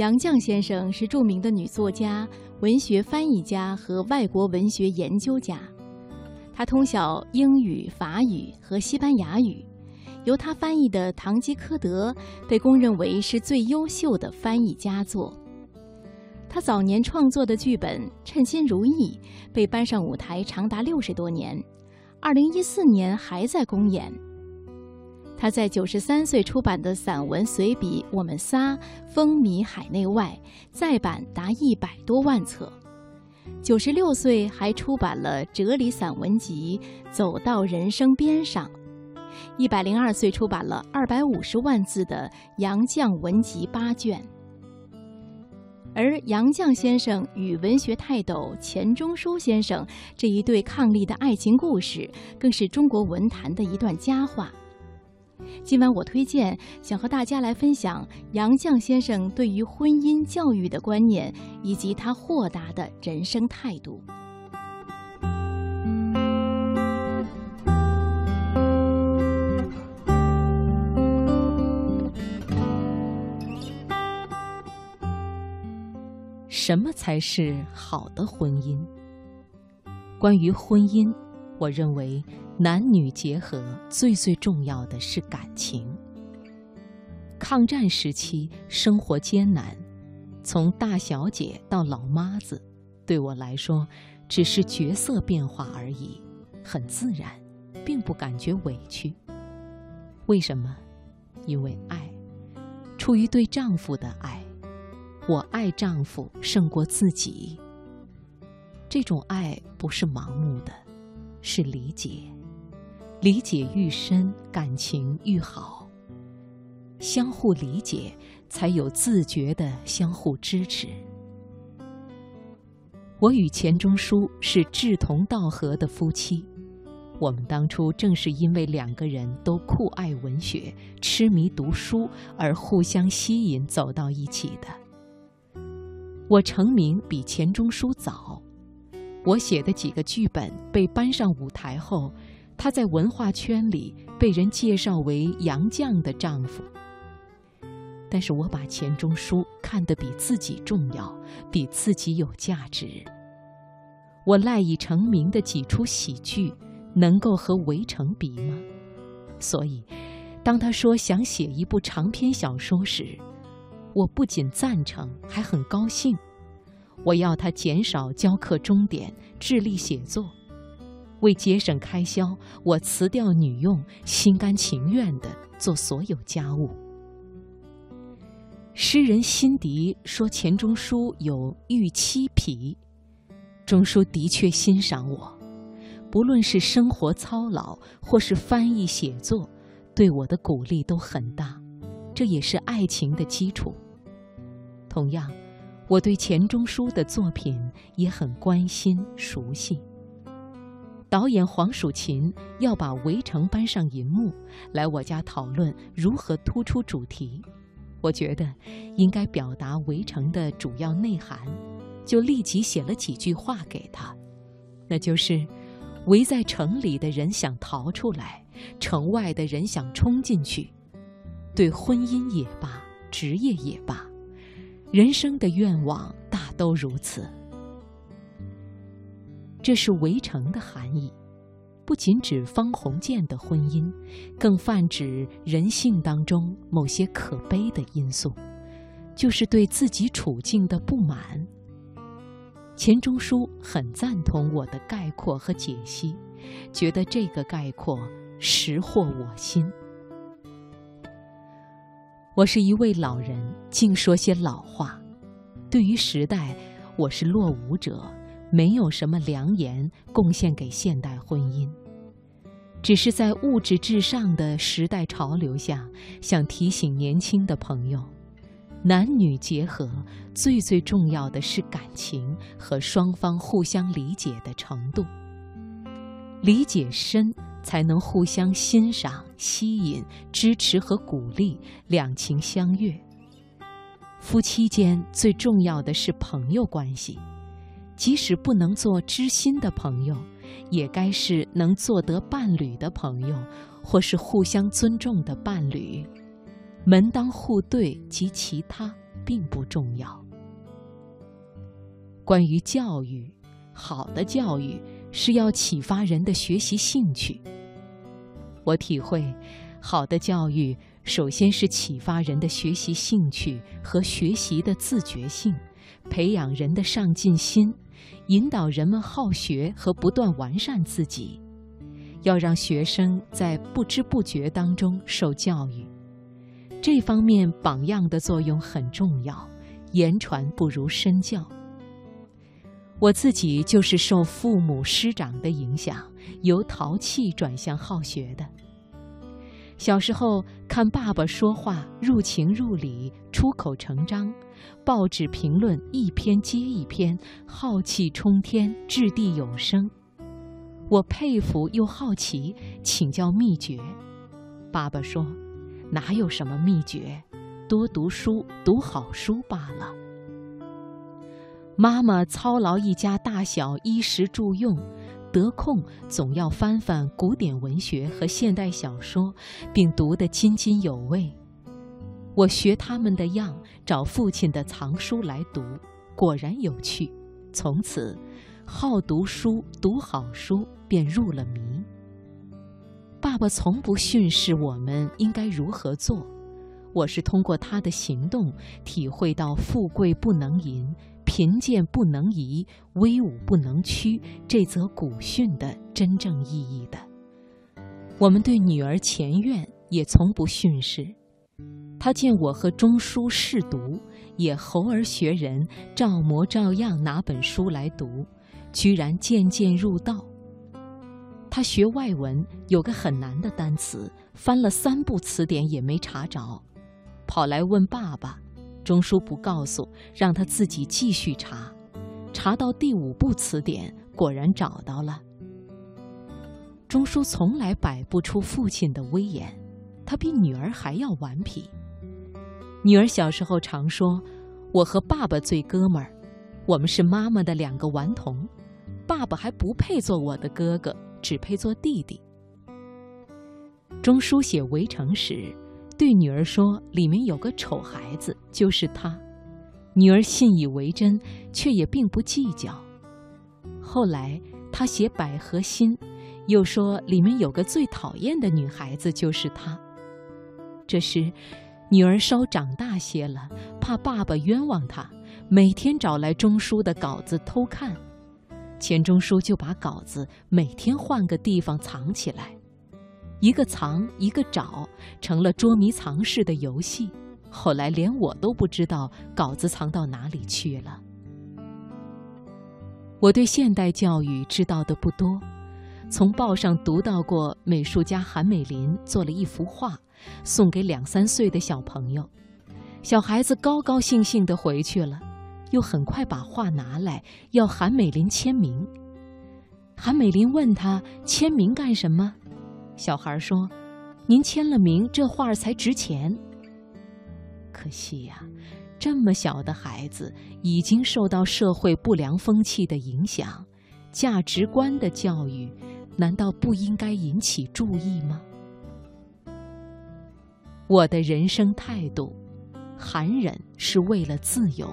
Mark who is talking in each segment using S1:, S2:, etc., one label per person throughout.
S1: 杨绛先生是著名的女作家、文学翻译家和外国文学研究家，她通晓英语、法语和西班牙语。由他翻译的《堂吉诃德》被公认为是最优秀的翻译佳作。他早年创作的剧本《称心如意》被搬上舞台长达六十多年，二零一四年还在公演。他在九十三岁出版的散文随笔《我们仨》风靡海内外，再版达一百多万册。九十六岁还出版了哲理散文集《走到人生边上》。一百零二岁出版了二百五十万字的《杨绛文集》八卷，而杨绛先生与文学泰斗钱钟书先生这一对伉俪的爱情故事，更是中国文坛的一段佳话。今晚我推荐，想和大家来分享杨绛先生对于婚姻教育的观念，以及他豁达的人生态度。
S2: 什么才是好的婚姻？关于婚姻，我认为男女结合最最重要的是感情。抗战时期生活艰难，从大小姐到老妈子，对我来说只是角色变化而已，很自然，并不感觉委屈。为什么？因为爱，出于对丈夫的爱。我爱丈夫胜过自己。这种爱不是盲目的，是理解。理解愈深，感情愈好。相互理解，才有自觉的相互支持。我与钱钟书是志同道合的夫妻。我们当初正是因为两个人都酷爱文学、痴迷读书，而互相吸引，走到一起的。我成名比钱钟书早，我写的几个剧本被搬上舞台后，他在文化圈里被人介绍为杨绛的丈夫。但是我把钱钟书看得比自己重要，比自己有价值。我赖以成名的几出喜剧，能够和《围城》比吗？所以，当他说想写一部长篇小说时，我不仅赞成，还很高兴。我要他减少教课终点，致力写作。为节省开销，我辞掉女佣，心甘情愿地做所有家务。诗人辛迪说钱钟书有预期癖，钟书的确欣赏我，不论是生活操劳，或是翻译写作，对我的鼓励都很大，这也是爱情的基础。同样，我对钱钟书的作品也很关心熟悉。导演黄蜀芹要把《围城》搬上银幕，来我家讨论如何突出主题。我觉得应该表达《围城》的主要内涵，就立即写了几句话给他，那就是：围在城里的人想逃出来，城外的人想冲进去。对婚姻也罢，职业也罢。人生的愿望大都如此，这是围城的含义，不仅指方鸿渐的婚姻，更泛指人性当中某些可悲的因素，就是对自己处境的不满。钱钟书很赞同我的概括和解析，觉得这个概括识获我心。我是一位老人，净说些老话。对于时代，我是落伍者，没有什么良言贡献给现代婚姻。只是在物质至上的时代潮流下，想提醒年轻的朋友：男女结合最最重要的是感情和双方互相理解的程度。理解深。才能互相欣赏、吸引、支持和鼓励，两情相悦。夫妻间最重要的是朋友关系，即使不能做知心的朋友，也该是能做得伴侣的朋友，或是互相尊重的伴侣。门当户对及其他并不重要。关于教育，好的教育是要启发人的学习兴趣。我体会，好的教育首先是启发人的学习兴趣和学习的自觉性，培养人的上进心，引导人们好学和不断完善自己。要让学生在不知不觉当中受教育，这方面榜样的作用很重要。言传不如身教。我自己就是受父母师长的影响，由淘气转向好学的。小时候看爸爸说话入情入理、出口成章，报纸评论一篇接一篇，浩气冲天、掷地有声。我佩服又好奇，请教秘诀。爸爸说：“哪有什么秘诀，多读书，读好书罢了。”妈妈操劳一家大小衣食住用，得空总要翻翻古典文学和现代小说，并读得津津有味。我学他们的样，找父亲的藏书来读，果然有趣。从此。好读书，读好书便入了迷。爸爸从不训示我们应该如何做，我是通过他的行动体会到“富贵不能淫，贫贱不能移，威武不能屈”这则古训的真正意义的。我们对女儿钱院也从不训示，他见我和钟书试读，也猴儿学人，照模照样拿本书来读。居然渐渐入道。他学外文有个很难的单词，翻了三部词典也没查着，跑来问爸爸，钟书不告诉，让他自己继续查，查到第五部词典，果然找到了。钟书从来摆不出父亲的威严，他比女儿还要顽皮。女儿小时候常说：“我和爸爸最哥们儿，我们是妈妈的两个顽童。”爸爸还不配做我的哥哥，只配做弟弟。钟书写《围城》时，对女儿说：“里面有个丑孩子，就是他。”女儿信以为真，却也并不计较。后来他写《百合心》，又说里面有个最讨厌的女孩子，就是他。这时，女儿稍长大些了，怕爸爸冤枉她，每天找来钟书的稿子偷看。钱钟书就把稿子每天换个地方藏起来，一个藏一个找，成了捉迷藏式的游戏。后来连我都不知道稿子藏到哪里去了。我对现代教育知道的不多，从报上读到过美术家韩美林做了一幅画，送给两三岁的小朋友，小孩子高高兴兴地回去了。又很快把画拿来，要韩美林签名。韩美林问他签名干什么？小孩说：“您签了名，这画才值钱。”可惜呀，这么小的孩子已经受到社会不良风气的影响，价值观的教育，难道不应该引起注意吗？我的人生态度，含忍是为了自由。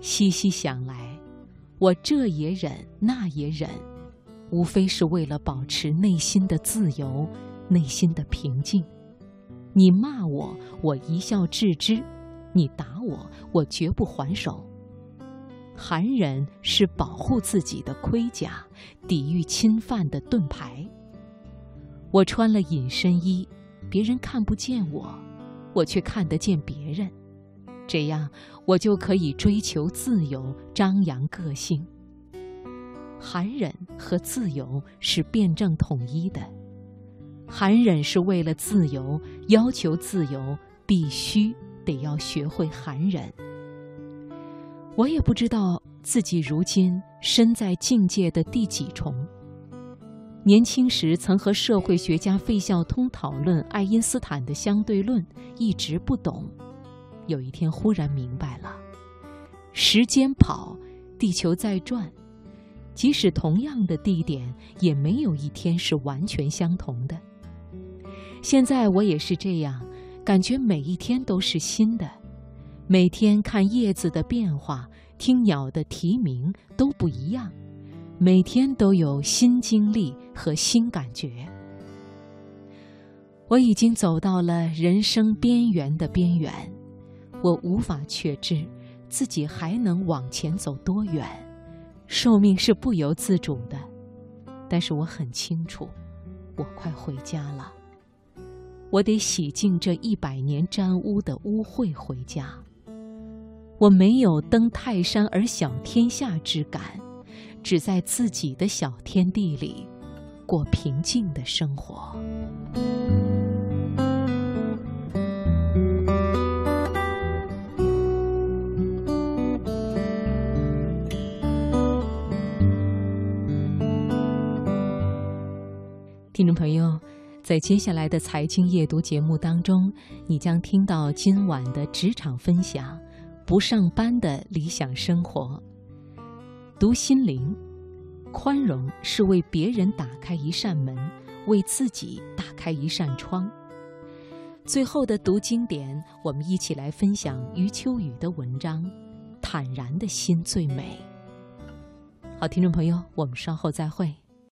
S2: 细细想来，我这也忍，那也忍，无非是为了保持内心的自由，内心的平静。你骂我，我一笑置之；你打我，我绝不还手。含忍是保护自己的盔甲，抵御侵犯的盾牌。我穿了隐身衣，别人看不见我，我却看得见别人。这样，我就可以追求自由，张扬个性。含忍和自由是辩证统一的。含忍是为了自由，要求自由，必须得要学会含忍。我也不知道自己如今身在境界的第几重。年轻时曾和社会学家费孝通讨论爱因斯坦的相对论，一直不懂。有一天忽然明白了，时间跑，地球在转，即使同样的地点，也没有一天是完全相同的。现在我也是这样，感觉每一天都是新的，每天看叶子的变化，听鸟的啼鸣都不一样，每天都有新经历和新感觉。我已经走到了人生边缘的边缘，我无法确知自己还能往前走多远。寿命是不由自主的，但是我很清楚，我快回家了。我得洗净这一百年沾污的污秽回家。我没有登泰山而享天下之感，只在自己的小天地里过平静的生活。听众朋友，在接下来的财经夜读节目当中，你将听到今晚的职场分享：不上班的理想生活。读心灵，宽容是为别人打开一扇门，为自己打开一扇窗。最后的读经典，我们一起来分享余秋雨的文章《坦然的心最美》。好，听众朋友，我们稍后再会。